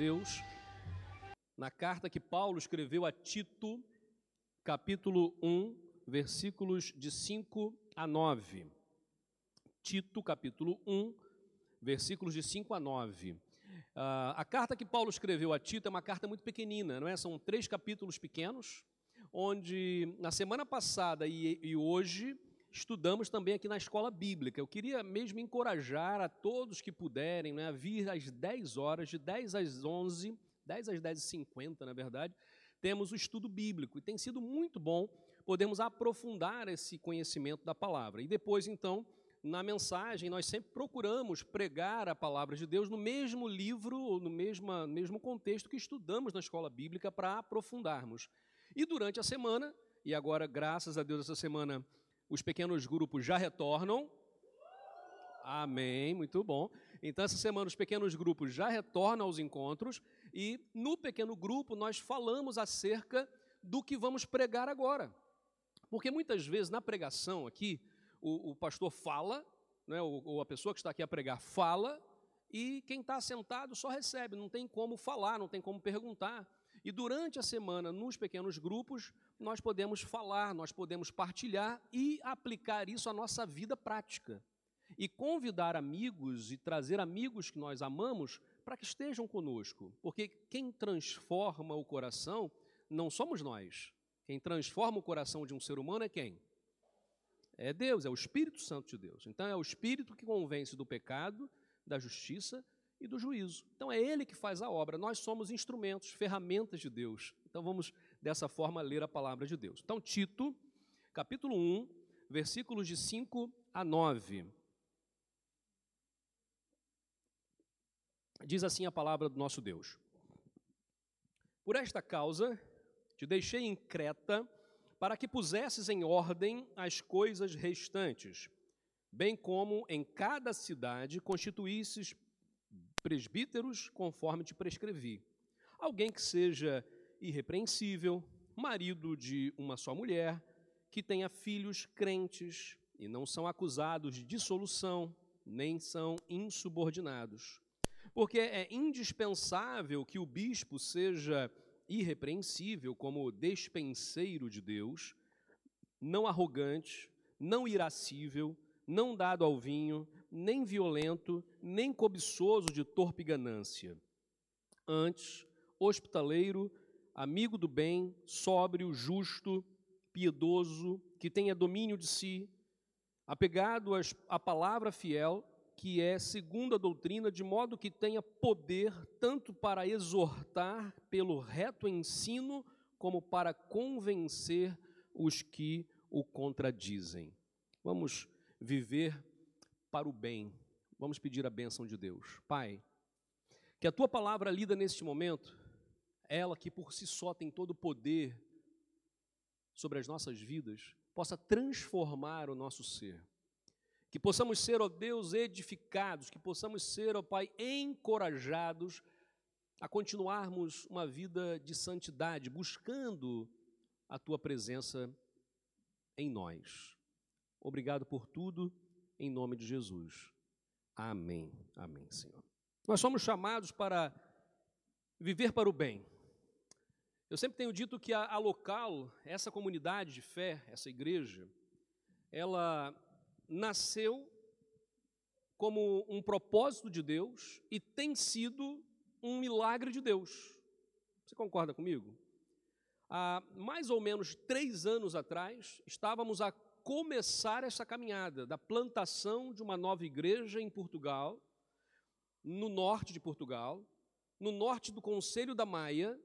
Deus na carta que Paulo escreveu a Tito, capítulo 1, versículos de 5 a 9. Tito, capítulo 1, versículos de 5 a 9. Uh, a carta que Paulo escreveu a Tito é uma carta muito pequenina, não é? São três capítulos pequenos, onde na semana passada e, e hoje estudamos também aqui na escola bíblica. Eu queria mesmo encorajar a todos que puderem né, a vir às 10 horas, de 10 às 11, 10 às 10 e 50, na verdade, temos o estudo bíblico. E tem sido muito bom podermos aprofundar esse conhecimento da palavra. E depois, então, na mensagem, nós sempre procuramos pregar a palavra de Deus no mesmo livro, ou no mesmo, mesmo contexto que estudamos na escola bíblica para aprofundarmos. E durante a semana, e agora, graças a Deus, essa semana os pequenos grupos já retornam. Amém, muito bom. Então, essa semana os pequenos grupos já retornam aos encontros e no pequeno grupo nós falamos acerca do que vamos pregar agora. Porque muitas vezes na pregação aqui, o, o pastor fala, né, ou, ou a pessoa que está aqui a pregar fala, e quem está sentado só recebe, não tem como falar, não tem como perguntar. E durante a semana, nos pequenos grupos, nós podemos falar, nós podemos partilhar e aplicar isso à nossa vida prática. E convidar amigos e trazer amigos que nós amamos para que estejam conosco. Porque quem transforma o coração não somos nós. Quem transforma o coração de um ser humano é quem? É Deus, é o Espírito Santo de Deus. Então é o Espírito que convence do pecado, da justiça e do juízo. Então é Ele que faz a obra, nós somos instrumentos, ferramentas de Deus. Então vamos dessa forma ler a palavra de Deus. Então, Tito, capítulo 1, versículos de 5 a 9. Diz assim a palavra do nosso Deus: Por esta causa te deixei em Creta, para que pusesses em ordem as coisas restantes, bem como em cada cidade constituísses presbíteros conforme te prescrevi. Alguém que seja irrepreensível, marido de uma só mulher, que tenha filhos crentes e não são acusados de dissolução, nem são insubordinados. Porque é indispensável que o bispo seja irrepreensível como despenseiro de Deus, não arrogante, não irascível, não dado ao vinho, nem violento, nem cobiçoso de torpe ganância. Antes, hospitaleiro, amigo do bem, sóbrio, justo, piedoso, que tenha domínio de si, apegado à palavra fiel, que é segundo a doutrina, de modo que tenha poder tanto para exortar pelo reto ensino, como para convencer os que o contradizem. Vamos viver para o bem. Vamos pedir a bênção de Deus. Pai, que a tua palavra lida neste momento, ela que por si só tem todo o poder sobre as nossas vidas, possa transformar o nosso ser. Que possamos ser, ó Deus, edificados, que possamos ser, ó Pai, encorajados a continuarmos uma vida de santidade, buscando a tua presença em nós. Obrigado por tudo, em nome de Jesus. Amém. Amém, Senhor. Nós somos chamados para viver para o bem. Eu sempre tenho dito que a, a local, essa comunidade de fé, essa igreja, ela nasceu como um propósito de Deus e tem sido um milagre de Deus. Você concorda comigo? Há mais ou menos três anos atrás, estávamos a começar essa caminhada da plantação de uma nova igreja em Portugal, no norte de Portugal, no norte do Conselho da Maia,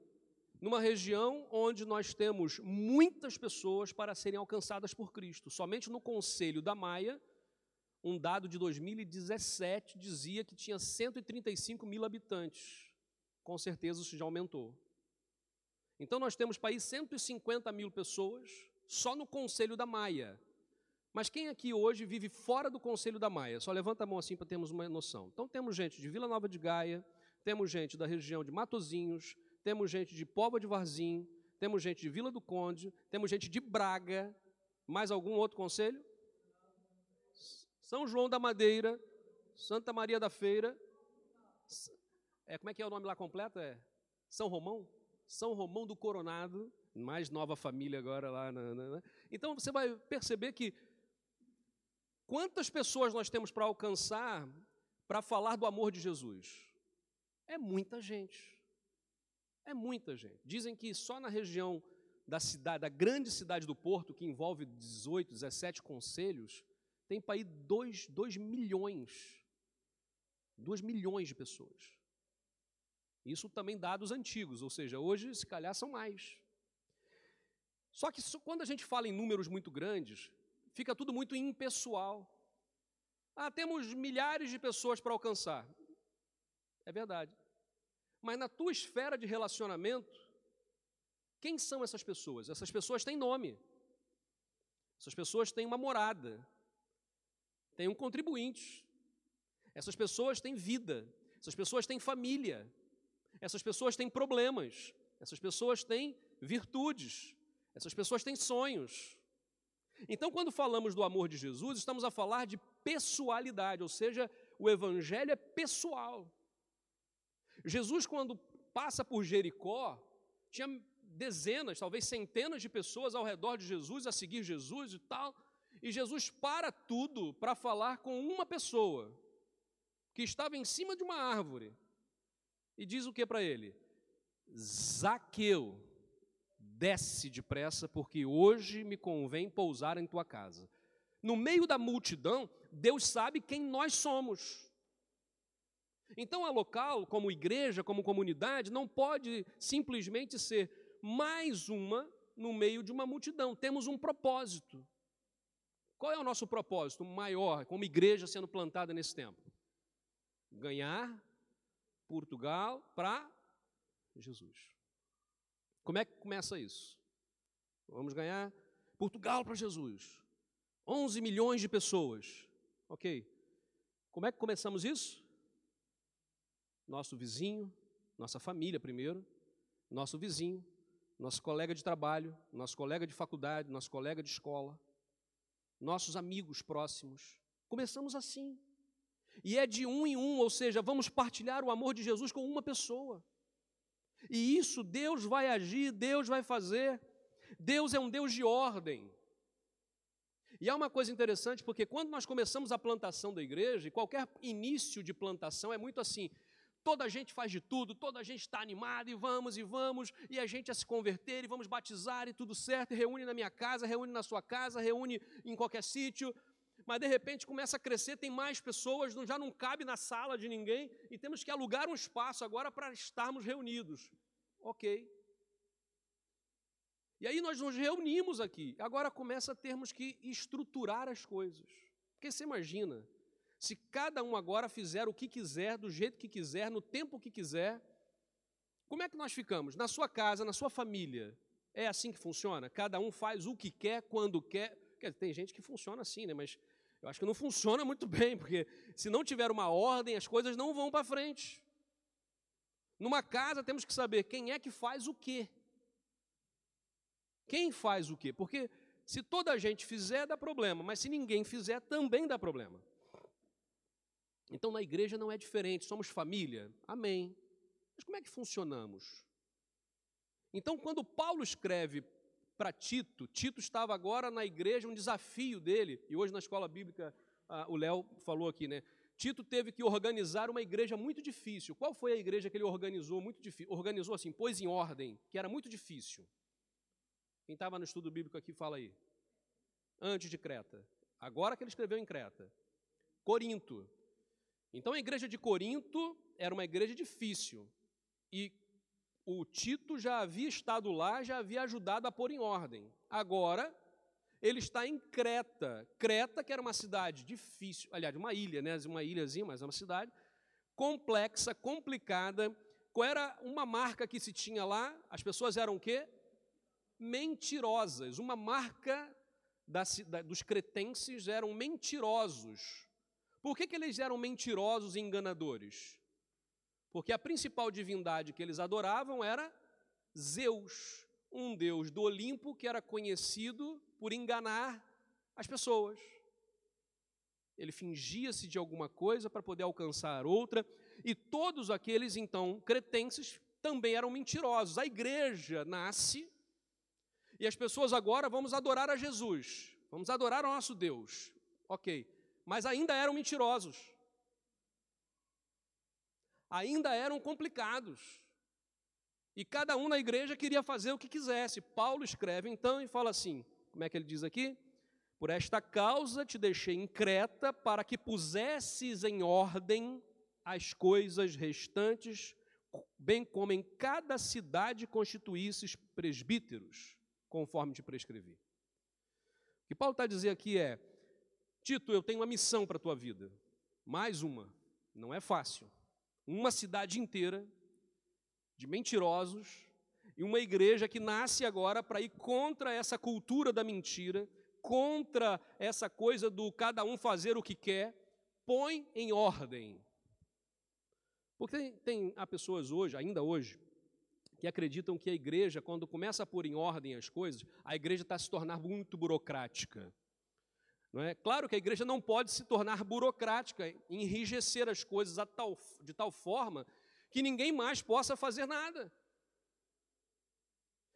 numa região onde nós temos muitas pessoas para serem alcançadas por Cristo. Somente no Conselho da Maia, um dado de 2017 dizia que tinha 135 mil habitantes. Com certeza isso já aumentou. Então nós temos país 150 mil pessoas só no Conselho da Maia. Mas quem aqui hoje vive fora do Conselho da Maia? Só levanta a mão assim para termos uma noção. Então temos gente de Vila Nova de Gaia, temos gente da região de Matozinhos, temos gente de Póvoa de Varzim, temos gente de Vila do Conde, temos gente de Braga. Mais algum outro conselho? São João da Madeira, Santa Maria da Feira, É, como é que é o nome lá completo? É São Romão? São Romão do Coronado, mais nova família agora lá. Na, na, na. Então você vai perceber que quantas pessoas nós temos para alcançar para falar do amor de Jesus? É muita gente. É muita gente. Dizem que só na região da cidade, da grande cidade do Porto, que envolve 18, 17 conselhos, tem para ir 2, 2 milhões. 2 milhões de pessoas. Isso também dados antigos, ou seja, hoje se calhar são mais. Só que quando a gente fala em números muito grandes, fica tudo muito impessoal. Ah, temos milhares de pessoas para alcançar. É verdade. Mas na tua esfera de relacionamento, quem são essas pessoas? Essas pessoas têm nome. Essas pessoas têm uma morada. Têm um contribuinte. Essas pessoas têm vida. Essas pessoas têm família. Essas pessoas têm problemas. Essas pessoas têm virtudes. Essas pessoas têm sonhos. Então, quando falamos do amor de Jesus, estamos a falar de pessoalidade, ou seja, o evangelho é pessoal. Jesus, quando passa por Jericó, tinha dezenas, talvez centenas de pessoas ao redor de Jesus, a seguir Jesus e tal, e Jesus para tudo para falar com uma pessoa que estava em cima de uma árvore e diz o que para ele? Zaqueu, desce depressa, porque hoje me convém pousar em tua casa. No meio da multidão, Deus sabe quem nós somos. Então, a local, como igreja, como comunidade, não pode simplesmente ser mais uma no meio de uma multidão. Temos um propósito. Qual é o nosso propósito maior, como igreja sendo plantada nesse tempo? Ganhar Portugal para Jesus. Como é que começa isso? Vamos ganhar Portugal para Jesus. 11 milhões de pessoas. Ok. Como é que começamos isso? Nosso vizinho, nossa família primeiro, nosso vizinho, nosso colega de trabalho, nosso colega de faculdade, nosso colega de escola, nossos amigos próximos. Começamos assim. E é de um em um, ou seja, vamos partilhar o amor de Jesus com uma pessoa. E isso Deus vai agir, Deus vai fazer. Deus é um Deus de ordem. E há uma coisa interessante, porque quando nós começamos a plantação da igreja, e qualquer início de plantação é muito assim: toda a gente faz de tudo, toda a gente está animado, e vamos, e vamos, e a gente a se converter, e vamos batizar, e tudo certo, e reúne na minha casa, reúne na sua casa, reúne em qualquer sítio, mas de repente começa a crescer, tem mais pessoas, já não cabe na sala de ninguém e temos que alugar um espaço agora para estarmos reunidos. Ok. E aí nós nos reunimos aqui. Agora começa a termos que estruturar as coisas. Porque você imagina, se cada um agora fizer o que quiser, do jeito que quiser, no tempo que quiser, como é que nós ficamos? Na sua casa, na sua família, é assim que funciona? Cada um faz o que quer, quando quer. tem gente que funciona assim, né? Mas eu acho que não funciona muito bem, porque se não tiver uma ordem, as coisas não vão para frente. Numa casa temos que saber quem é que faz o quê. Quem faz o quê? Porque se toda a gente fizer, dá problema, mas se ninguém fizer, também dá problema. Então na igreja não é diferente, somos família, amém. Mas como é que funcionamos? Então, quando Paulo escreve para Tito. Tito estava agora na igreja, um desafio dele, e hoje na escola bíblica ah, o Léo falou aqui, né? Tito teve que organizar uma igreja muito difícil. Qual foi a igreja que ele organizou muito difícil? Organizou assim, pôs em ordem, que era muito difícil. Quem estava no estudo bíblico aqui, fala aí. Antes de Creta. Agora que ele escreveu em Creta. Corinto. Então a igreja de Corinto era uma igreja difícil. E o Tito já havia estado lá, já havia ajudado a pôr em ordem. Agora, ele está em Creta. Creta, que era uma cidade difícil, aliás, uma ilha, né? uma ilhazinha, mas é uma cidade complexa, complicada. Qual era uma marca que se tinha lá? As pessoas eram o quê? Mentirosas. Uma marca da, da, dos cretenses eram mentirosos. Por que, que eles eram mentirosos e enganadores? Porque a principal divindade que eles adoravam era Zeus, um deus do Olimpo que era conhecido por enganar as pessoas. Ele fingia-se de alguma coisa para poder alcançar outra. E todos aqueles, então, cretenses também eram mentirosos. A igreja nasce e as pessoas agora vamos adorar a Jesus, vamos adorar o nosso Deus. Ok, mas ainda eram mentirosos, ainda eram complicados. E cada um na igreja queria fazer o que quisesse. Paulo escreve então e fala assim: como é que ele diz aqui? Por esta causa te deixei em Creta, para que pusesses em ordem as coisas restantes, bem como em cada cidade constituísses presbíteros, conforme te prescrevi. O que Paulo está dizendo aqui é: Tito, eu tenho uma missão para a tua vida, mais uma, não é fácil. Uma cidade inteira de mentirosos e uma igreja que nasce agora para ir contra essa cultura da mentira, contra essa coisa do cada um fazer o que quer, põe em ordem. Porque tem, tem há pessoas hoje, ainda hoje, que acreditam que a igreja, quando começa a pôr em ordem as coisas, a igreja está se tornar muito burocrática. Não é? Claro que a igreja não pode se tornar burocrática, enrijecer as coisas tal, de tal forma que ninguém mais possa fazer nada.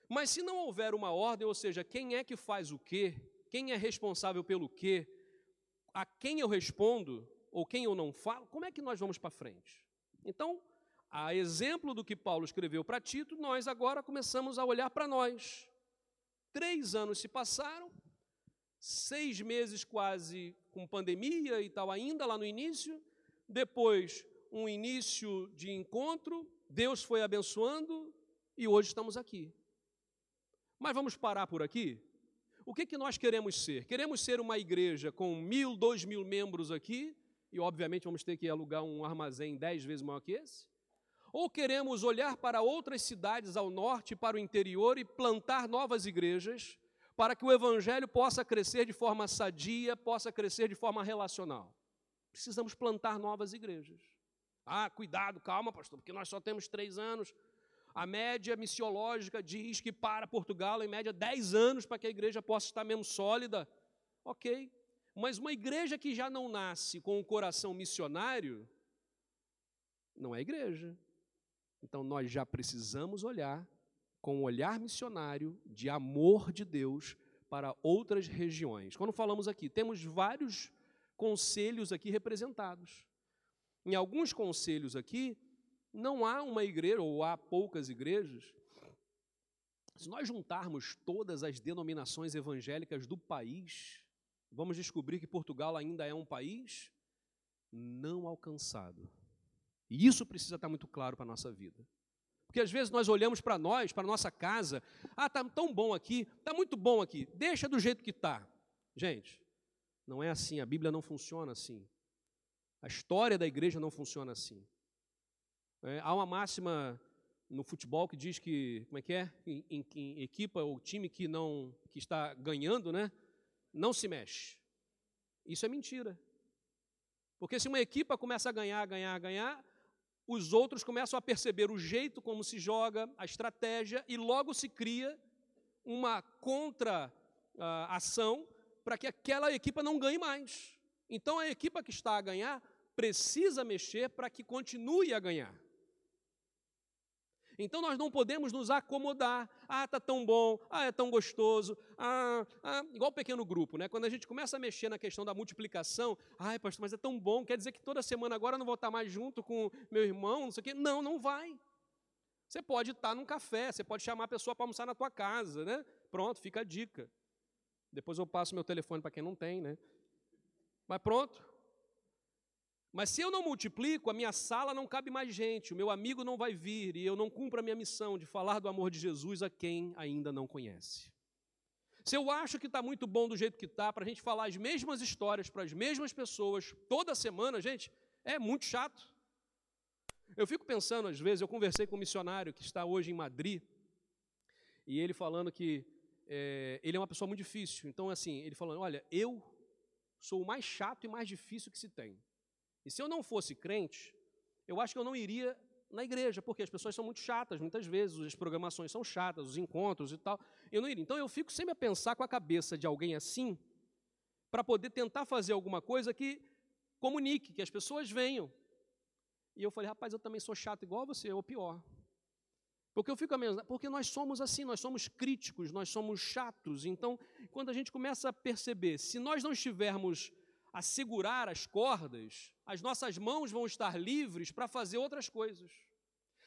Mas se não houver uma ordem, ou seja, quem é que faz o quê, quem é responsável pelo quê, a quem eu respondo ou quem eu não falo, como é que nós vamos para frente? Então, a exemplo do que Paulo escreveu para Tito, nós agora começamos a olhar para nós. Três anos se passaram, seis meses quase com pandemia e tal, ainda lá no início, depois um início de encontro, Deus foi abençoando e hoje estamos aqui. Mas vamos parar por aqui? O que, que nós queremos ser? Queremos ser uma igreja com mil, dois mil membros aqui, e obviamente vamos ter que alugar um armazém dez vezes maior que esse? Ou queremos olhar para outras cidades ao norte, para o interior e plantar novas igrejas, para que o evangelho possa crescer de forma sadia, possa crescer de forma relacional? Precisamos plantar novas igrejas. Ah, cuidado, calma, pastor, porque nós só temos três anos. A média missiológica diz que para Portugal, em média, dez anos para que a igreja possa estar mesmo sólida. Ok. Mas uma igreja que já não nasce com o coração missionário, não é igreja. Então nós já precisamos olhar com um olhar missionário de amor de Deus para outras regiões. Quando falamos aqui, temos vários conselhos aqui representados. Em alguns conselhos aqui, não há uma igreja, ou há poucas igrejas. Se nós juntarmos todas as denominações evangélicas do país, vamos descobrir que Portugal ainda é um país não alcançado. E isso precisa estar muito claro para a nossa vida. Porque às vezes nós olhamos para nós, para nossa casa, ah, está tão bom aqui, está muito bom aqui, deixa do jeito que está. Gente, não é assim, a Bíblia não funciona assim. A história da igreja não funciona assim. É, há uma máxima no futebol que diz que, como é que é? Em, em, em, equipa ou time que não que está ganhando, né? Não se mexe. Isso é mentira. Porque se uma equipa começa a ganhar, ganhar, ganhar, os outros começam a perceber o jeito como se joga, a estratégia, e logo se cria uma contra-ação para que aquela equipa não ganhe mais. Então a equipa que está a ganhar precisa mexer para que continue a ganhar. Então nós não podemos nos acomodar. Ah, está tão bom, ah, é tão gostoso. Ah, ah, igual pequeno grupo, né? Quando a gente começa a mexer na questão da multiplicação, ai, pastor, mas é tão bom, quer dizer que toda semana agora eu não vou estar mais junto com meu irmão, não sei o quê. Não, não vai. Você pode estar num café, você pode chamar a pessoa para almoçar na tua casa, né? Pronto, fica a dica. Depois eu passo meu telefone para quem não tem, né? Mas pronto, mas se eu não multiplico, a minha sala não cabe mais gente, o meu amigo não vai vir e eu não cumpro a minha missão de falar do amor de Jesus a quem ainda não conhece. Se eu acho que está muito bom do jeito que está, para a gente falar as mesmas histórias para as mesmas pessoas toda semana, gente, é muito chato. Eu fico pensando, às vezes, eu conversei com um missionário que está hoje em Madrid, e ele falando que é, ele é uma pessoa muito difícil. Então, assim, ele falando: olha, eu sou o mais chato e mais difícil que se tem. E se eu não fosse crente, eu acho que eu não iria na igreja, porque as pessoas são muito chatas, muitas vezes, as programações são chatas, os encontros e tal. Eu não iria. Então eu fico sempre a pensar com a cabeça de alguém assim, para poder tentar fazer alguma coisa que comunique, que as pessoas venham. E eu falei, rapaz, eu também sou chato igual você, ou pior. Porque eu fico a mesma, porque nós somos assim, nós somos críticos, nós somos chatos. Então, quando a gente começa a perceber, se nós não estivermos a segurar as cordas, as nossas mãos vão estar livres para fazer outras coisas.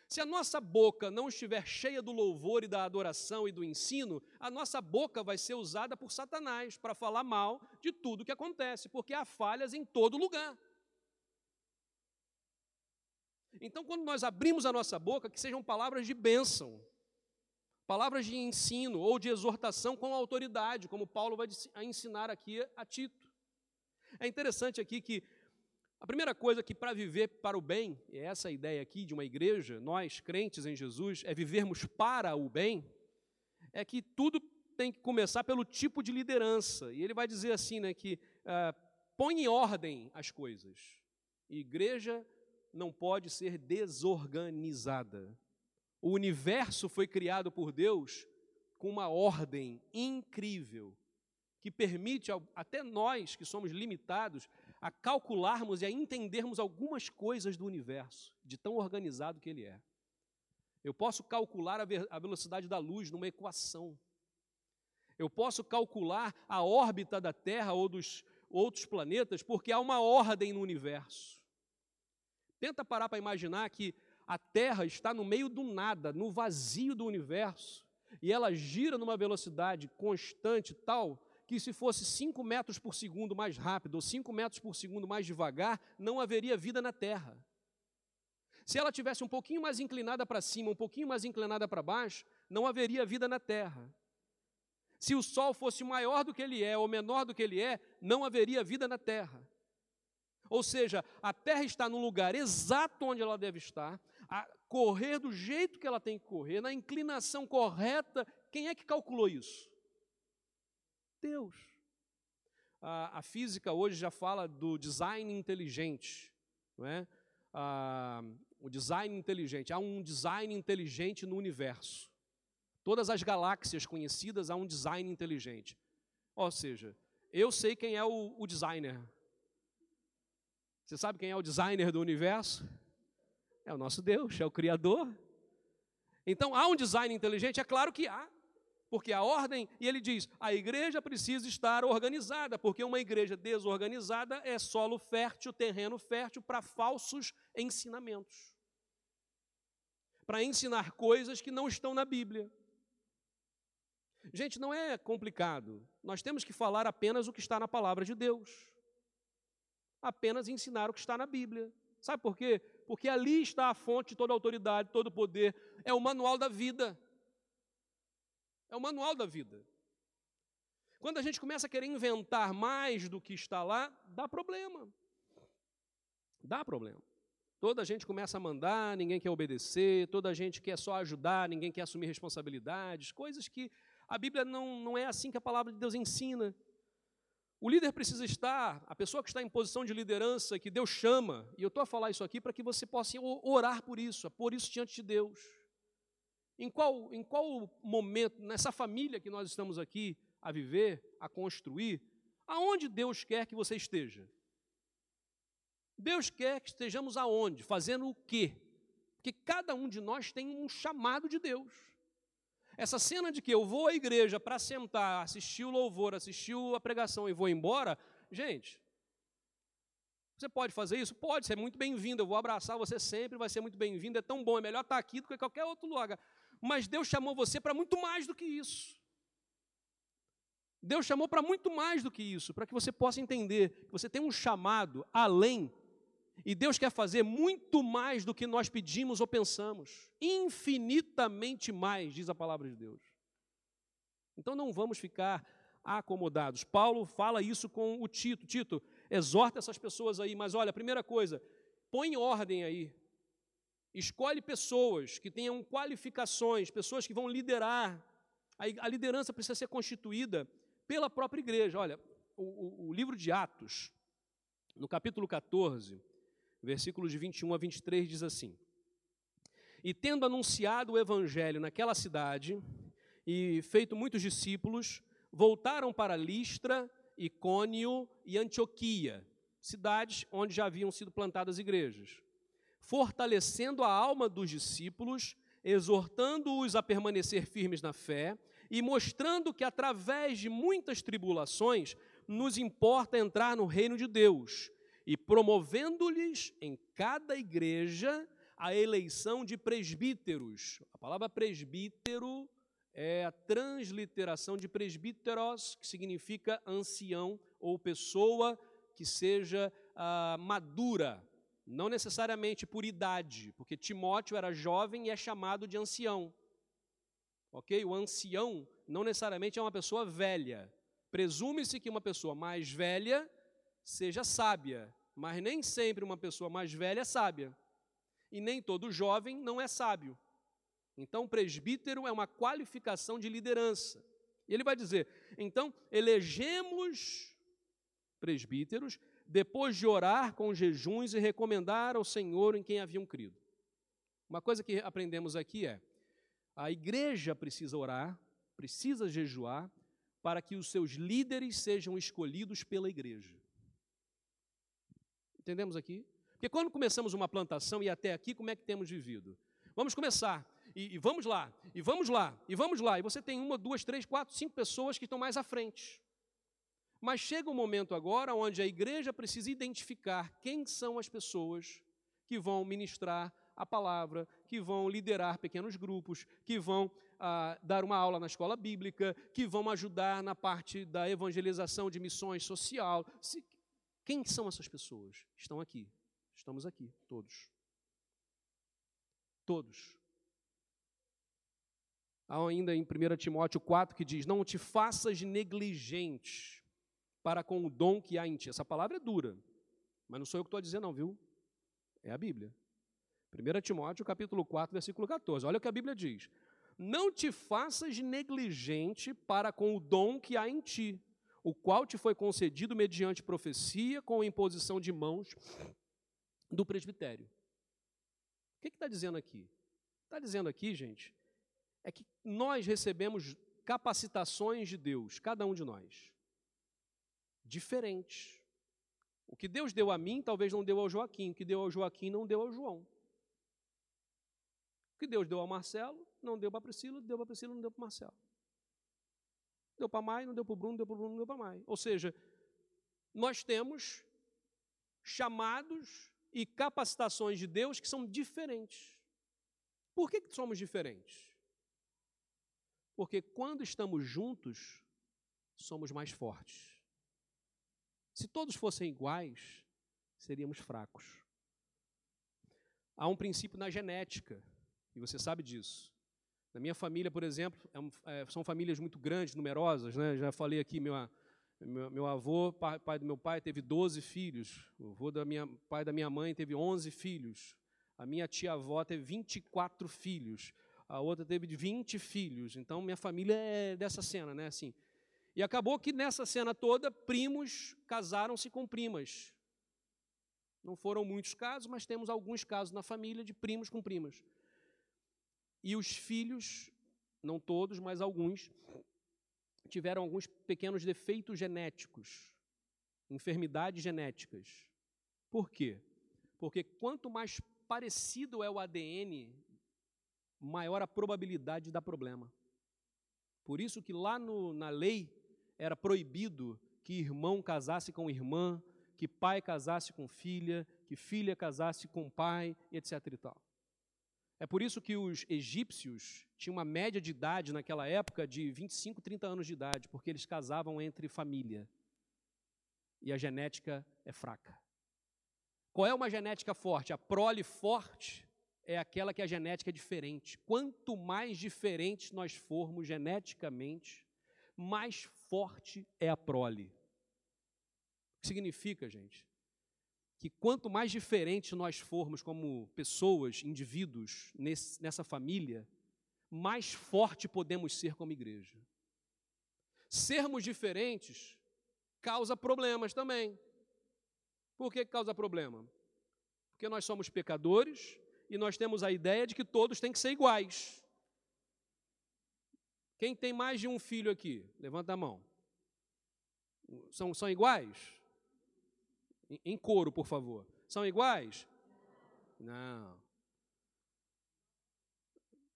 Se a nossa boca não estiver cheia do louvor e da adoração e do ensino, a nossa boca vai ser usada por Satanás para falar mal de tudo que acontece, porque há falhas em todo lugar. Então, quando nós abrimos a nossa boca, que sejam palavras de bênção, palavras de ensino ou de exortação com autoridade, como Paulo vai ensinar aqui a Tito. É interessante aqui que a primeira coisa que para viver para o bem, e é essa ideia aqui de uma igreja, nós crentes em Jesus, é vivermos para o bem, é que tudo tem que começar pelo tipo de liderança. E ele vai dizer assim, né, que uh, põe em ordem as coisas. Igreja não pode ser desorganizada. O universo foi criado por Deus com uma ordem incrível que permite até nós que somos limitados a calcularmos e a entendermos algumas coisas do universo, de tão organizado que ele é. Eu posso calcular a velocidade da luz numa equação. Eu posso calcular a órbita da Terra ou dos outros planetas, porque há uma ordem no universo. Tenta parar para imaginar que a Terra está no meio do nada, no vazio do universo, e ela gira numa velocidade constante tal que se fosse 5 metros por segundo mais rápido ou 5 metros por segundo mais devagar, não haveria vida na Terra. Se ela tivesse um pouquinho mais inclinada para cima, um pouquinho mais inclinada para baixo, não haveria vida na Terra. Se o Sol fosse maior do que ele é ou menor do que ele é, não haveria vida na Terra. Ou seja, a Terra está no lugar exato onde ela deve estar, a correr do jeito que ela tem que correr, na inclinação correta. Quem é que calculou isso? Deus. A, a física hoje já fala do design inteligente, não é? o design inteligente. Há um design inteligente no universo. Todas as galáxias conhecidas há um design inteligente. Ou seja, eu sei quem é o, o designer. Você sabe quem é o designer do universo? É o nosso Deus, é o Criador. Então há um design inteligente? É claro que há porque a ordem, e ele diz, a igreja precisa estar organizada, porque uma igreja desorganizada é solo fértil, terreno fértil para falsos ensinamentos. Para ensinar coisas que não estão na Bíblia. Gente, não é complicado. Nós temos que falar apenas o que está na palavra de Deus. Apenas ensinar o que está na Bíblia. Sabe por quê? Porque ali está a fonte de toda a autoridade, todo o poder. É o manual da vida. É o manual da vida. Quando a gente começa a querer inventar mais do que está lá, dá problema. Dá problema. Toda a gente começa a mandar, ninguém quer obedecer, toda a gente quer só ajudar, ninguém quer assumir responsabilidades, coisas que a Bíblia não, não é assim que a palavra de Deus ensina. O líder precisa estar, a pessoa que está em posição de liderança, que Deus chama, e eu estou a falar isso aqui para que você possa orar por isso, por isso diante de Deus. Em qual, em qual momento, nessa família que nós estamos aqui a viver, a construir, aonde Deus quer que você esteja? Deus quer que estejamos aonde? Fazendo o quê? Porque cada um de nós tem um chamado de Deus. Essa cena de que eu vou à igreja para sentar, assistir o louvor, assistir a pregação e vou embora, gente, você pode fazer isso? Pode, você é muito bem-vindo. Eu vou abraçar você sempre, vai ser muito bem-vindo. É tão bom, é melhor estar aqui do que qualquer outro lugar. Mas Deus chamou você para muito mais do que isso. Deus chamou para muito mais do que isso, para que você possa entender que você tem um chamado além, e Deus quer fazer muito mais do que nós pedimos ou pensamos, infinitamente mais, diz a palavra de Deus. Então não vamos ficar acomodados. Paulo fala isso com o Tito. Tito, exorta essas pessoas aí, mas olha, primeira coisa, põe ordem aí. Escolhe pessoas que tenham qualificações, pessoas que vão liderar. A, liderança precisa ser constituída pela própria igreja. Olha, o, o, livro de Atos, no capítulo 14, versículos de 21 a 23, diz assim: E tendo anunciado o evangelho naquela cidade e feito muitos discípulos, voltaram para Listra, Icônio e Antioquia, cidades onde já haviam sido plantadas igrejas fortalecendo a alma dos discípulos, exortando-os a permanecer firmes na fé e mostrando que através de muitas tribulações nos importa entrar no reino de Deus e promovendo-lhes em cada igreja a eleição de presbíteros. A palavra presbítero é a transliteração de presbíteros, que significa ancião ou pessoa que seja ah, madura, não necessariamente por idade, porque Timóteo era jovem e é chamado de ancião. Ok? O ancião não necessariamente é uma pessoa velha. Presume-se que uma pessoa mais velha seja sábia, mas nem sempre uma pessoa mais velha é sábia. E nem todo jovem não é sábio. Então, presbítero é uma qualificação de liderança. E ele vai dizer: então, elegemos presbíteros depois de orar com jejuns e recomendar ao Senhor em quem haviam crido. Uma coisa que aprendemos aqui é: a igreja precisa orar, precisa jejuar, para que os seus líderes sejam escolhidos pela igreja. Entendemos aqui? Porque quando começamos uma plantação e até aqui, como é que temos vivido? Vamos começar, e, e, vamos lá, e vamos lá, e vamos lá. E você tem uma, duas, três, quatro, cinco pessoas que estão mais à frente. Mas chega um momento agora onde a igreja precisa identificar quem são as pessoas que vão ministrar a palavra, que vão liderar pequenos grupos, que vão ah, dar uma aula na escola bíblica, que vão ajudar na parte da evangelização de missões social. Se, quem são essas pessoas? Estão aqui. Estamos aqui, todos. Todos. Há ainda em 1 Timóteo 4 que diz: Não te faças negligente para com o dom que há em ti. Essa palavra é dura, mas não sou eu que estou a dizer, não, viu? É a Bíblia. 1 Timóteo, capítulo 4, versículo 14. Olha o que a Bíblia diz. Não te faças negligente para com o dom que há em ti, o qual te foi concedido mediante profecia, com a imposição de mãos do presbitério. O que está dizendo aqui? Está dizendo aqui, gente, é que nós recebemos capacitações de Deus, cada um de nós diferentes. O que Deus deu a mim, talvez não deu ao Joaquim. O que deu ao Joaquim, não deu ao João. O que Deus deu ao Marcelo, não deu para Priscila, deu para Priscila, não deu para Marcelo. Deu para Mai, não deu para o Bruno, deu para o Bruno, não deu para Mai. Ou seja, nós temos chamados e capacitações de Deus que são diferentes. Por que, que somos diferentes? Porque quando estamos juntos, somos mais fortes. Se todos fossem iguais, seríamos fracos. Há um princípio na genética, e você sabe disso. Na minha família, por exemplo, é é, são famílias muito grandes, numerosas. Né? Já falei aqui, meu, meu, meu avô, pai, pai, do meu pai, teve 12 filhos. O avô da minha, pai da minha mãe teve 11 filhos. A minha tia-avó teve 24 filhos. A outra teve 20 filhos. Então, minha família é dessa cena, né? Assim, e acabou que nessa cena toda, primos casaram-se com primas. Não foram muitos casos, mas temos alguns casos na família de primos com primas. E os filhos, não todos, mas alguns, tiveram alguns pequenos defeitos genéticos, enfermidades genéticas. Por quê? Porque quanto mais parecido é o ADN, maior a probabilidade de dar problema. Por isso que lá no, na lei era proibido que irmão casasse com irmã, que pai casasse com filha, que filha casasse com pai, etc. E tal. É por isso que os egípcios tinham uma média de idade naquela época de 25, 30 anos de idade, porque eles casavam entre família. E a genética é fraca. Qual é uma genética forte? A prole forte é aquela que a genética é diferente. Quanto mais diferentes nós formos geneticamente, mais forte é a prole. O que significa, gente? Que quanto mais diferentes nós formos como pessoas, indivíduos, nesse, nessa família, mais forte podemos ser como igreja. Sermos diferentes causa problemas também. Por que causa problema? Porque nós somos pecadores e nós temos a ideia de que todos têm que ser iguais. Quem tem mais de um filho aqui? Levanta a mão. São, são iguais? Em, em coro, por favor. São iguais? Não.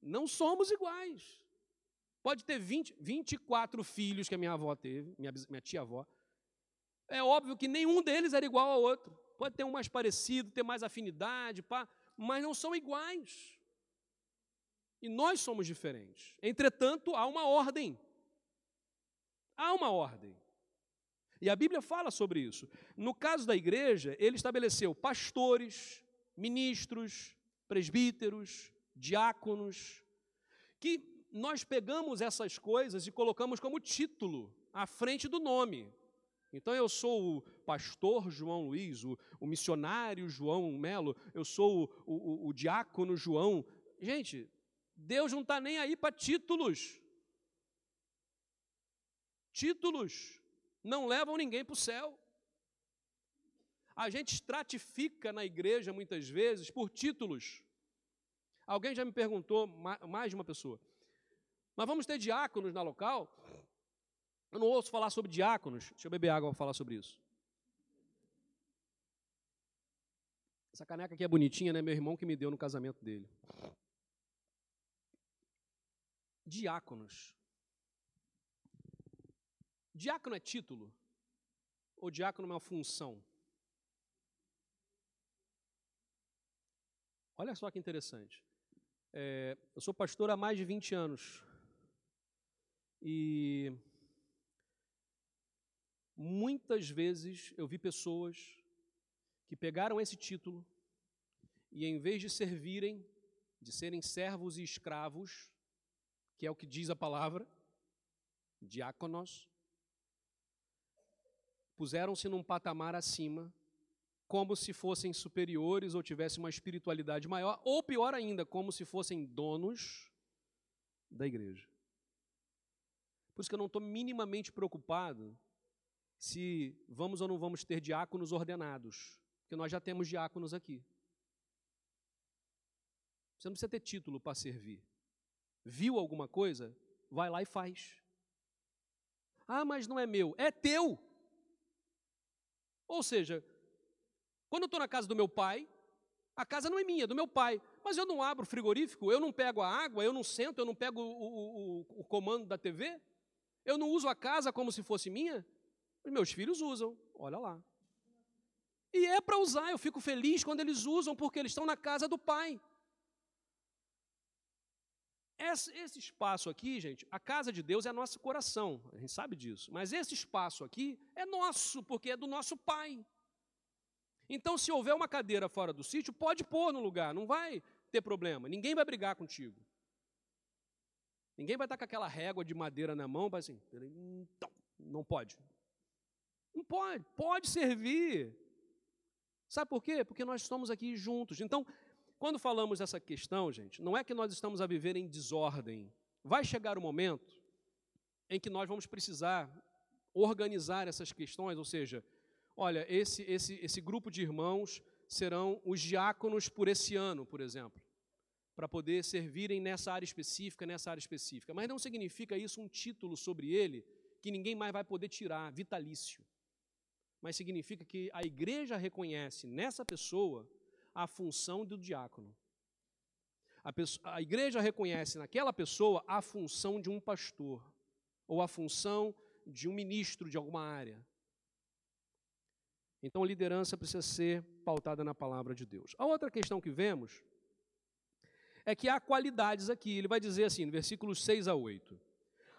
Não somos iguais. Pode ter 20, 24 filhos que a minha avó teve, minha, minha tia-avó. É óbvio que nenhum deles era igual ao outro. Pode ter um mais parecido, ter mais afinidade, pá, mas não são iguais. E nós somos diferentes. Entretanto, há uma ordem. Há uma ordem. E a Bíblia fala sobre isso. No caso da igreja, ele estabeleceu pastores, ministros, presbíteros, diáconos, que nós pegamos essas coisas e colocamos como título à frente do nome. Então eu sou o pastor João Luiz, o, o missionário João Melo, eu sou o, o, o diácono João. Gente, Deus não está nem aí para títulos. Títulos não levam ninguém para o céu. A gente estratifica na igreja muitas vezes por títulos. Alguém já me perguntou, mais de uma pessoa, mas vamos ter diáconos na local? Eu não ouço falar sobre diáconos. Deixa eu beber água para falar sobre isso. Essa caneca aqui é bonitinha, né? Meu irmão que me deu no casamento dele. Diáconos. Diácono é título? Ou diácono é uma função? Olha só que interessante. É, eu sou pastor há mais de 20 anos. E muitas vezes eu vi pessoas que pegaram esse título e, em vez de servirem, de serem servos e escravos, que é o que diz a palavra, diáconos, puseram-se num patamar acima, como se fossem superiores ou tivessem uma espiritualidade maior, ou pior ainda, como se fossem donos da igreja. Por isso que eu não estou minimamente preocupado se vamos ou não vamos ter diáconos ordenados, porque nós já temos diáconos aqui. Você não precisa ter título para servir. Viu alguma coisa? Vai lá e faz. Ah, mas não é meu. É teu. Ou seja, quando eu estou na casa do meu pai, a casa não é minha, é do meu pai. Mas eu não abro o frigorífico, eu não pego a água, eu não sento, eu não pego o, o, o comando da TV. Eu não uso a casa como se fosse minha. Os meus filhos usam, olha lá. E é para usar, eu fico feliz quando eles usam, porque eles estão na casa do pai. Esse, espaço aqui, gente, a casa de Deus é nosso coração, a gente sabe disso. Mas esse espaço aqui é nosso, porque é do nosso pai. Então, se houver uma cadeira fora do sítio, pode pôr no lugar, não vai ter problema. Ninguém vai brigar contigo. Ninguém vai estar com aquela régua de madeira na mão, vai assim, então, não pode. Não pode, pode servir. Sabe por quê? Porque nós estamos aqui juntos. Então, quando falamos essa questão, gente, não é que nós estamos a viver em desordem. Vai chegar o momento em que nós vamos precisar organizar essas questões, ou seja, olha, esse, esse, esse grupo de irmãos serão os diáconos por esse ano, por exemplo, para poder servirem nessa área específica, nessa área específica. Mas não significa isso um título sobre ele que ninguém mais vai poder tirar, vitalício. Mas significa que a igreja reconhece nessa pessoa a função do diácono. A, pessoa, a igreja reconhece naquela pessoa a função de um pastor, ou a função de um ministro de alguma área. Então, a liderança precisa ser pautada na palavra de Deus. A outra questão que vemos é que há qualidades aqui. Ele vai dizer assim, no versículos 6 a 8.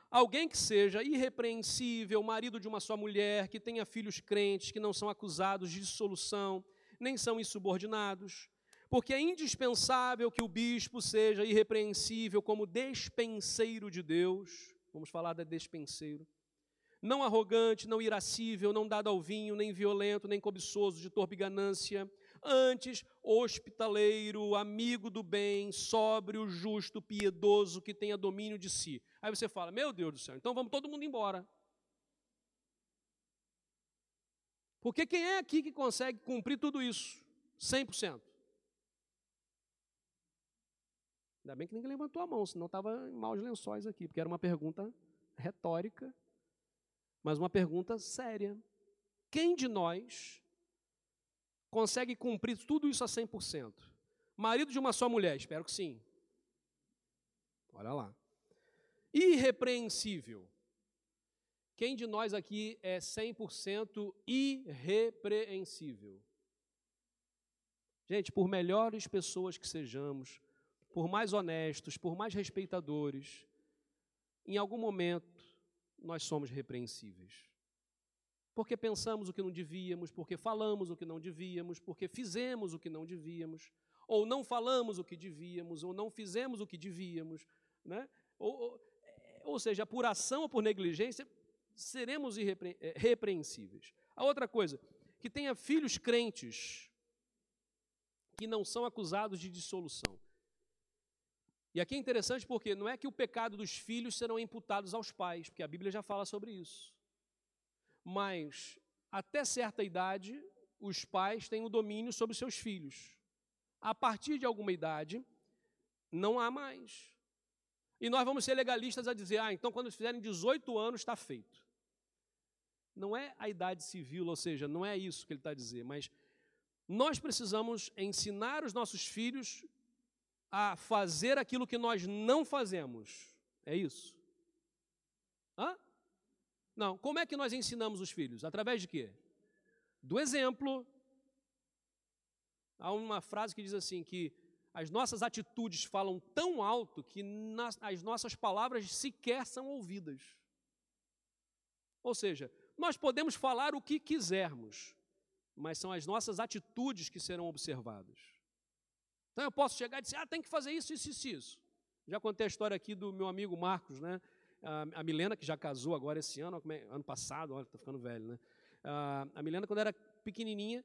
Alguém que seja irrepreensível, marido de uma só mulher, que tenha filhos crentes, que não são acusados de dissolução, nem são insubordinados, porque é indispensável que o bispo seja irrepreensível como despenseiro de Deus. Vamos falar da despenseiro. Não arrogante, não irascível, não dado ao vinho, nem violento, nem cobiçoso de torpe ganância, antes hospitaleiro, amigo do bem, sóbrio, justo, piedoso, que tenha domínio de si. Aí você fala: Meu Deus do céu, então vamos todo mundo embora. Porque quem é aqui que consegue cumprir tudo isso? 100%. Ainda bem que ninguém levantou a mão, senão estava em maus lençóis aqui, porque era uma pergunta retórica, mas uma pergunta séria. Quem de nós consegue cumprir tudo isso a 100%? Marido de uma só mulher? Espero que sim. Olha lá. Irrepreensível. Quem de nós aqui é 100% irrepreensível? Gente, por melhores pessoas que sejamos, por mais honestos, por mais respeitadores, em algum momento nós somos repreensíveis. Porque pensamos o que não devíamos, porque falamos o que não devíamos, porque fizemos o que não devíamos, ou não falamos o que devíamos, ou não fizemos o que devíamos, né? ou, ou, é, ou seja, por ação ou por negligência, seremos é, repreensíveis. A outra coisa, que tenha filhos crentes, que não são acusados de dissolução. E aqui é interessante porque não é que o pecado dos filhos serão imputados aos pais, porque a Bíblia já fala sobre isso. Mas, até certa idade, os pais têm o domínio sobre seus filhos. A partir de alguma idade, não há mais. E nós vamos ser legalistas a dizer, ah, então quando fizerem 18 anos está feito. Não é a idade civil, ou seja, não é isso que ele está a dizer, mas nós precisamos ensinar os nossos filhos a fazer aquilo que nós não fazemos. É isso? Hã? Não. Como é que nós ensinamos os filhos? Através de quê? Do exemplo. Há uma frase que diz assim que as nossas atitudes falam tão alto que as nossas palavras sequer são ouvidas. Ou seja, nós podemos falar o que quisermos, mas são as nossas atitudes que serão observadas. Então eu posso chegar e dizer, ah, tem que fazer isso, isso, isso, isso. Já contei a história aqui do meu amigo Marcos, né? A, Milena, que já casou agora esse ano, é, ano passado, olha, está ficando velho, né? A Milena, quando era pequenininha,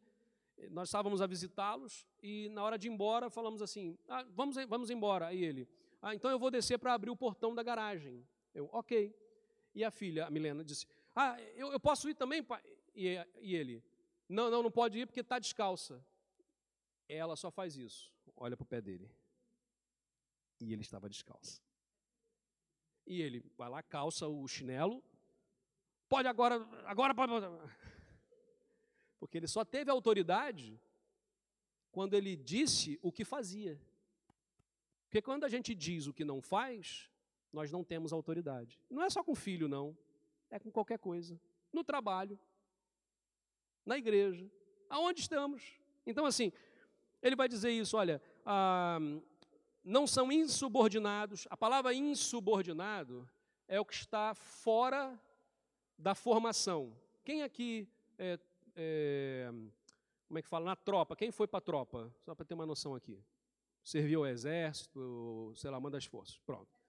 nós estávamos a visitá-los e na hora de ir embora falamos assim, ah, vamos, vamos embora. Aí ele, ah, então eu vou descer para abrir o portão da garagem. Eu, ok. E a filha, a Milena, disse, ah, eu, eu posso ir também, pai? E, e ele, não, não, não pode ir porque está descalça. Ela só faz isso. Olha para o pé dele. E ele estava descalço. E ele vai lá, calça o chinelo. Pode agora, agora pode. Porque ele só teve autoridade quando ele disse o que fazia. Porque quando a gente diz o que não faz, nós não temos autoridade. Não é só com filho, não. É com qualquer coisa. No trabalho, na igreja, aonde estamos. Então, assim, ele vai dizer isso, olha, ah, não são insubordinados. A palavra insubordinado é o que está fora da formação. Quem aqui, é, é, como é que fala, na tropa, quem foi para a tropa? Só para ter uma noção aqui. Serviu ao exército, sei lá, manda as forças. Pronto.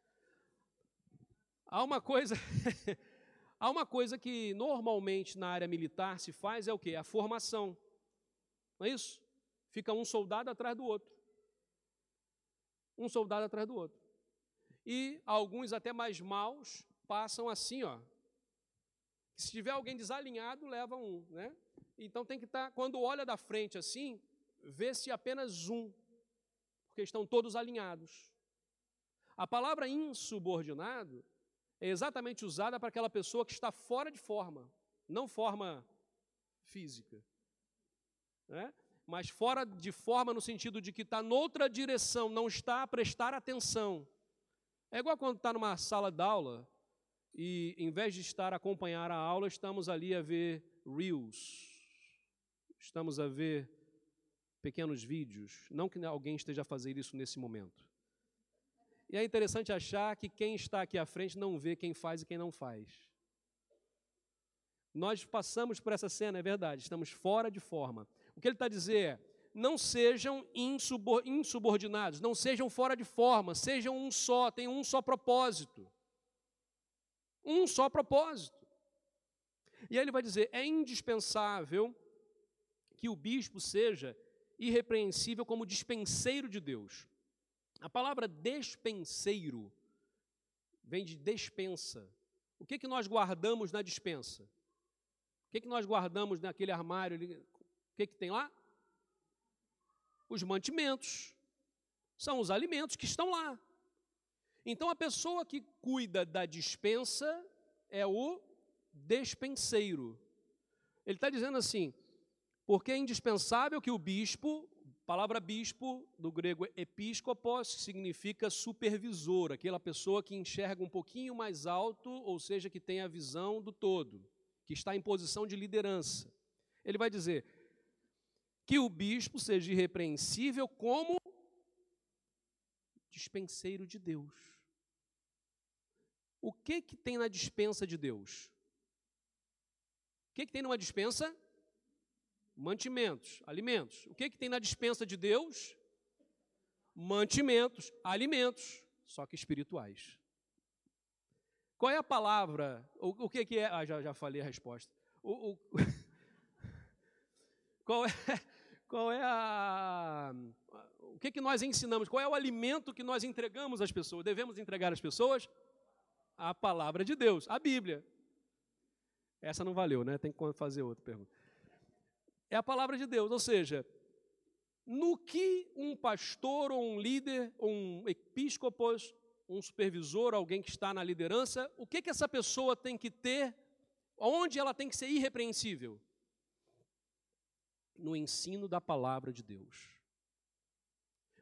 Há uma coisa Há uma coisa que normalmente na área militar se faz é o que? A formação. Não é isso? Fica um soldado atrás do outro. Um soldado atrás do outro. E alguns até mais maus passam assim, ó. Se tiver alguém desalinhado, leva um, né? Então tem que estar, tá, quando olha da frente assim, vê se apenas um, porque estão todos alinhados. A palavra insubordinado é exatamente usada para aquela pessoa que está fora de forma, não forma física, né? mas fora de forma no sentido de que está noutra direção, não está a prestar atenção. É igual quando está numa sala de aula e, em vez de estar a acompanhar a aula, estamos ali a ver reels, estamos a ver pequenos vídeos. Não que alguém esteja a fazer isso nesse momento. E é interessante achar que quem está aqui à frente não vê quem faz e quem não faz. Nós passamos por essa cena, é verdade, estamos fora de forma. O que ele está dizer é: não sejam insubordinados, não sejam fora de forma, sejam um só, tenham um só propósito. Um só propósito. E aí ele vai dizer: é indispensável que o bispo seja irrepreensível como dispenseiro de Deus. A palavra despenseiro vem de despensa. O que, que nós guardamos na dispensa? O que, que nós guardamos naquele armário? O que, que tem lá? Os mantimentos. São os alimentos que estão lá. Então a pessoa que cuida da dispensa é o despenseiro. Ele está dizendo assim: porque é indispensável que o bispo, A palavra bispo, do grego episcopos, significa supervisor, aquela pessoa que enxerga um pouquinho mais alto, ou seja, que tem a visão do todo, que está em posição de liderança. Ele vai dizer que o bispo seja irrepreensível como dispenseiro de Deus. O que que tem na dispensa de Deus? O que, que tem numa dispensa? Mantimentos, alimentos. O que, que tem na dispensa de Deus? Mantimentos, alimentos, só que espirituais. Qual é a palavra? O, o que, que é? Ah, já, já falei a resposta. O, o, qual é, qual é a. O que, que nós ensinamos? Qual é o alimento que nós entregamos às pessoas? Devemos entregar às pessoas? A palavra de Deus, a Bíblia. Essa não valeu, né? Tem que fazer outra pergunta é a palavra de Deus. Ou seja, no que um pastor ou um líder, ou um episcopos, um supervisor, alguém que está na liderança, o que, que essa pessoa tem que ter, onde ela tem que ser irrepreensível? No ensino da palavra de Deus.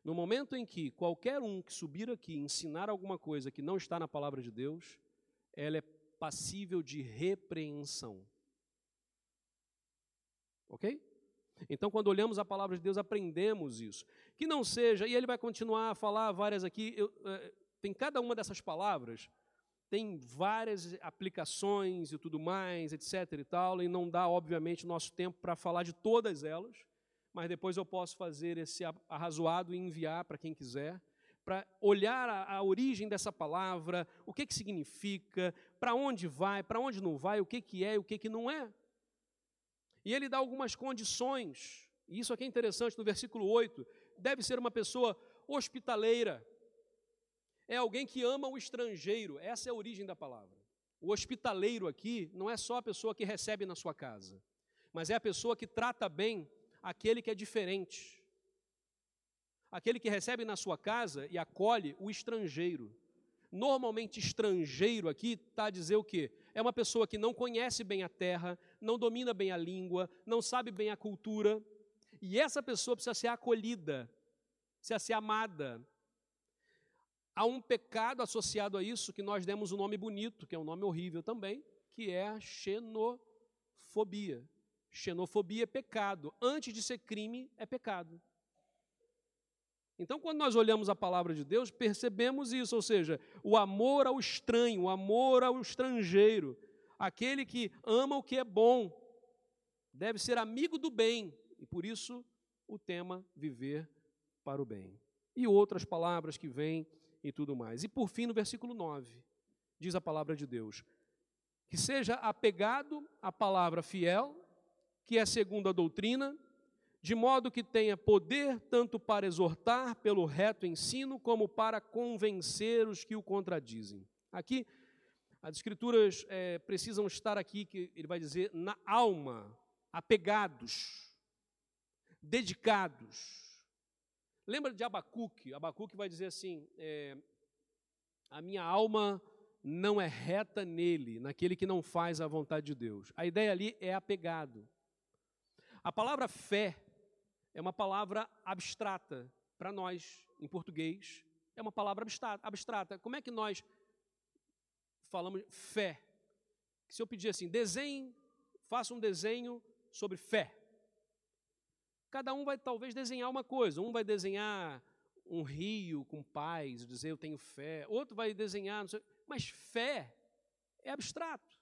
No momento em que qualquer um que subir aqui ensinar alguma coisa que não está na palavra de Deus, ela é passível de repreensão. Ok? Então, quando olhamos a palavra de Deus, aprendemos isso. Que não seja, e ele vai continuar a falar várias aqui, eu, é, tem cada uma dessas palavras, tem várias aplicações e tudo mais, etc. e tal, e não dá, obviamente, nosso tempo para falar de todas elas, mas depois eu posso fazer esse arrazoado e enviar para quem quiser, para olhar a, a, origem dessa palavra, o que, que significa, para onde vai, para onde não vai, o que, que é e o que, que não é. E ele dá algumas condições, e isso aqui é interessante no versículo 8: deve ser uma pessoa hospitaleira, é alguém que ama o estrangeiro, essa é a origem da palavra. O hospitaleiro aqui não é só a pessoa que recebe na sua casa, mas é a pessoa que trata bem aquele que é diferente. Aquele que recebe na sua casa e acolhe o estrangeiro. Normalmente, estrangeiro aqui está a dizer o quê? É uma pessoa que não conhece bem a terra, não domina bem a língua, não sabe bem a cultura, e essa pessoa precisa ser acolhida, precisa ser amada. Há um pecado associado a isso que nós demos um nome bonito, que é um nome horrível também, que é a xenofobia. Xenofobia é pecado. Antes de ser crime, é pecado. Então, quando nós olhamos a palavra de Deus, percebemos isso, ou seja, o amor ao estranho, o amor ao estrangeiro, aquele que ama o que é bom, deve ser amigo do bem, e por isso o tema viver para o bem. E outras palavras que vêm e tudo mais. E por fim, no versículo 9, diz a palavra de Deus: que seja apegado à palavra fiel, que é segundo a doutrina, de modo que tenha poder tanto para exortar pelo reto ensino, como para convencer os que o contradizem. Aqui as escrituras é, precisam estar aqui, que ele vai dizer, na alma, apegados, dedicados. Lembra de Abacuque? Abacuque vai dizer assim: é, a minha alma não é reta nele, naquele que não faz a vontade de Deus. A ideia ali é apegado. A palavra fé é uma palavra abstrata para nós, em português. É uma palavra abstrata. Como é que nós falamos fé. Se eu pedir assim, desenhe, faça um desenho sobre fé. Cada um vai talvez desenhar uma coisa. Um vai desenhar um rio com paz, dizer eu tenho fé. Outro vai desenhar, sei, mas fé é abstrato.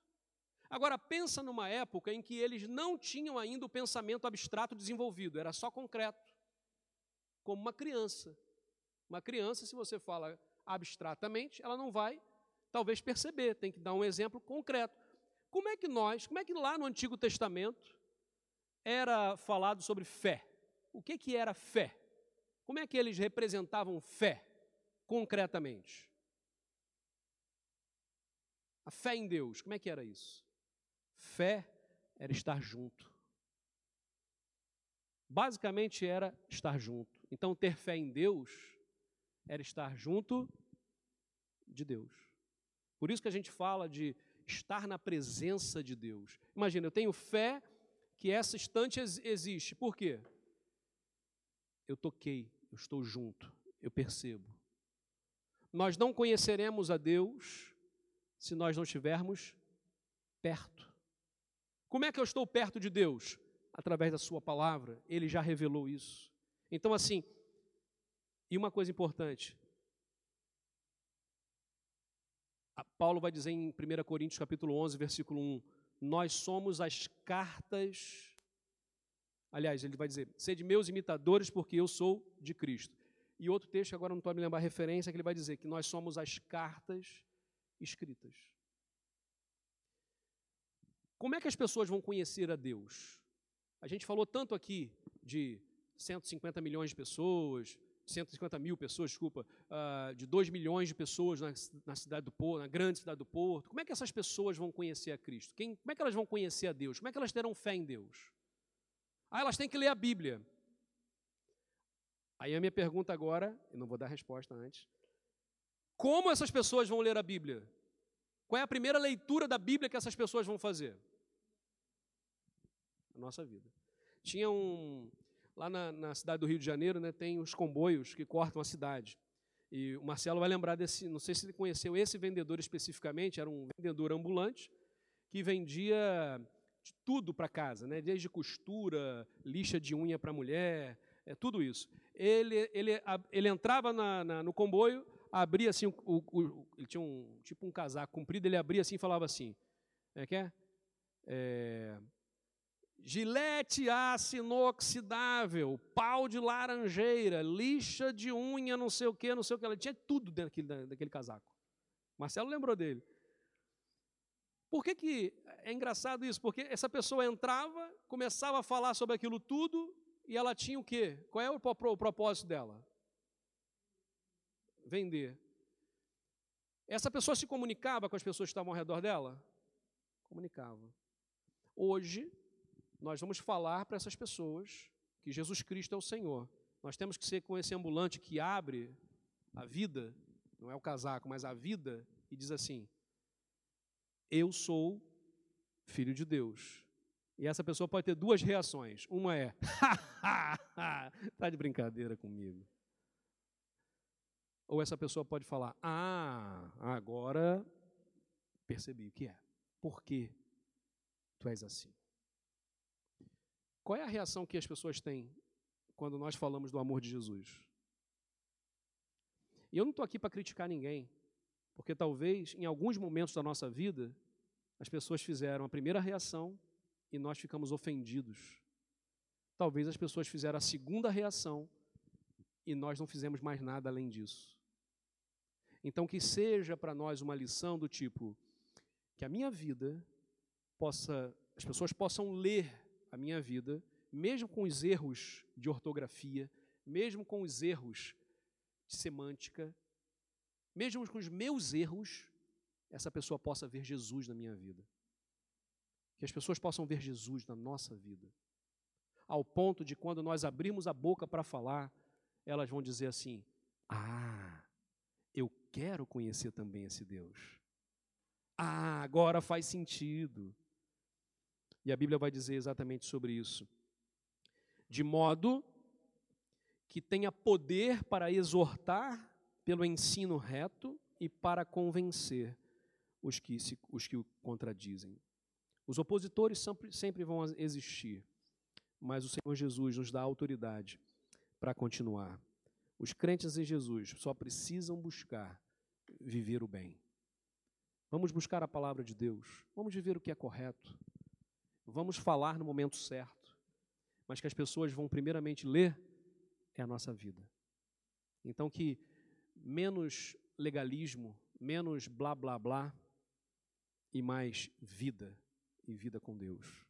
Agora pensa numa época em que eles não tinham ainda o pensamento abstrato desenvolvido, era só concreto. Como uma criança. Uma criança, se você fala abstratamente, ela não vai talvez perceber, tem que dar um exemplo concreto. Como é que nós, como é que lá no Antigo Testamento era falado sobre fé? O que, que era fé? Como é que eles representavam fé, concretamente? A fé em Deus, como é que era isso? Fé era estar junto. Basicamente era estar junto. Então, ter fé em Deus era estar junto de Deus. Por isso que a gente fala de estar na presença de Deus. Imagina, eu tenho fé que essa estante existe. Por quê? eu toquei, eu estou junto, eu percebo. Nós não conheceremos a Deus se nós não estivermos perto. Como é que eu estou perto de Deus? Através da Sua palavra, Ele já revelou isso. Então, assim, e uma coisa importante, Paulo vai dizer em 1 Coríntios capítulo 11, versículo 1, nós somos as cartas Aliás, ele vai dizer: sede meus imitadores, porque eu sou de Cristo. E outro texto, agora não estou me lembrar a referência, que ele vai dizer que nós somos as cartas escritas. Como é que as pessoas vão conhecer a Deus? A gente falou tanto aqui de 150 milhões de pessoas, 150 mil pessoas, desculpa, uh, de 2 milhões de pessoas na, na, cidade do Porto, na grande cidade do Porto. Como é que essas pessoas vão conhecer a Cristo? Quem, como é que elas vão conhecer a Deus? Como é que elas terão fé em Deus? Ah, elas têm que ler a Bíblia. Aí a minha pergunta agora, eu não vou dar resposta antes. Como essas pessoas vão ler a Bíblia? Qual é a primeira leitura da Bíblia que essas pessoas vão fazer? A nossa vida. Tinha um. Lá na, na cidade do Rio de Janeiro, né, tem os comboios que cortam a cidade. E o Marcelo vai lembrar desse, não sei se ele conheceu esse vendedor especificamente, era um vendedor ambulante que vendia de tudo para casa, né? desde costura, lixa de unha para mulher, é, tudo isso. Ele, ele, ele entrava na, na, no comboio, abria assim, o, o, ele tinha um tipo um casaco comprido, ele abria assim e falava assim, é que é? é Gilete aço inoxidável, pau de laranjeira, lixa de unha, não sei o que, não sei o que. Ele tinha tudo dentro daquele, daquele casaco. Marcelo lembrou dele. Por que, que é engraçado isso? Porque essa pessoa entrava, começava a falar sobre aquilo tudo e ela tinha o quê? Qual é o, propósito dela? Vender. Essa pessoa se comunicava com as pessoas que estavam ao redor dela? Comunicava. Hoje, nós vamos falar para essas pessoas que Jesus Cristo é o Senhor. Nós temos que ser com esse ambulante que abre a vida, não é o casaco, mas a vida, e diz assim: eu sou filho de Deus. E essa pessoa pode ter duas reações. Uma é, está de brincadeira comigo. Ou essa pessoa pode falar, ah, agora percebi o que é. Por que tu és assim? Qual é a reação que as pessoas têm quando nós falamos do amor de Jesus? E eu não estou aqui para criticar ninguém. Porque talvez em alguns momentos da nossa vida as pessoas fizeram a primeira reação e nós ficamos ofendidos. Talvez as pessoas fizeram a segunda reação e nós não fizemos mais nada além disso. Então que seja para nós uma lição do tipo que a minha vida possa as pessoas possam ler a minha vida, mesmo com os erros de ortografia, mesmo com os erros de semântica, mesmo com os meus erros, essa pessoa possa ver Jesus na minha vida. Que as pessoas possam ver Jesus na nossa vida. Ao ponto de quando nós abrimos a boca para falar, elas vão dizer assim: Ah, eu quero conhecer também esse Deus. Ah, agora faz sentido. E a Bíblia vai dizer exatamente sobre isso. De modo que tenha poder para exortar pelo ensino reto e para convencer os que, se, os que o contradizem. Os opositores sempre, sempre vão existir, mas o Senhor Jesus nos dá autoridade para continuar. Os crentes em Jesus só precisam buscar viver o bem. Vamos buscar a palavra de Deus, vamos viver o que é correto, vamos falar no momento certo, mas que as pessoas vão primeiramente ler é a nossa vida. Então, que menos legalismo, menos blá blá blá e mais vida e vida com Deus.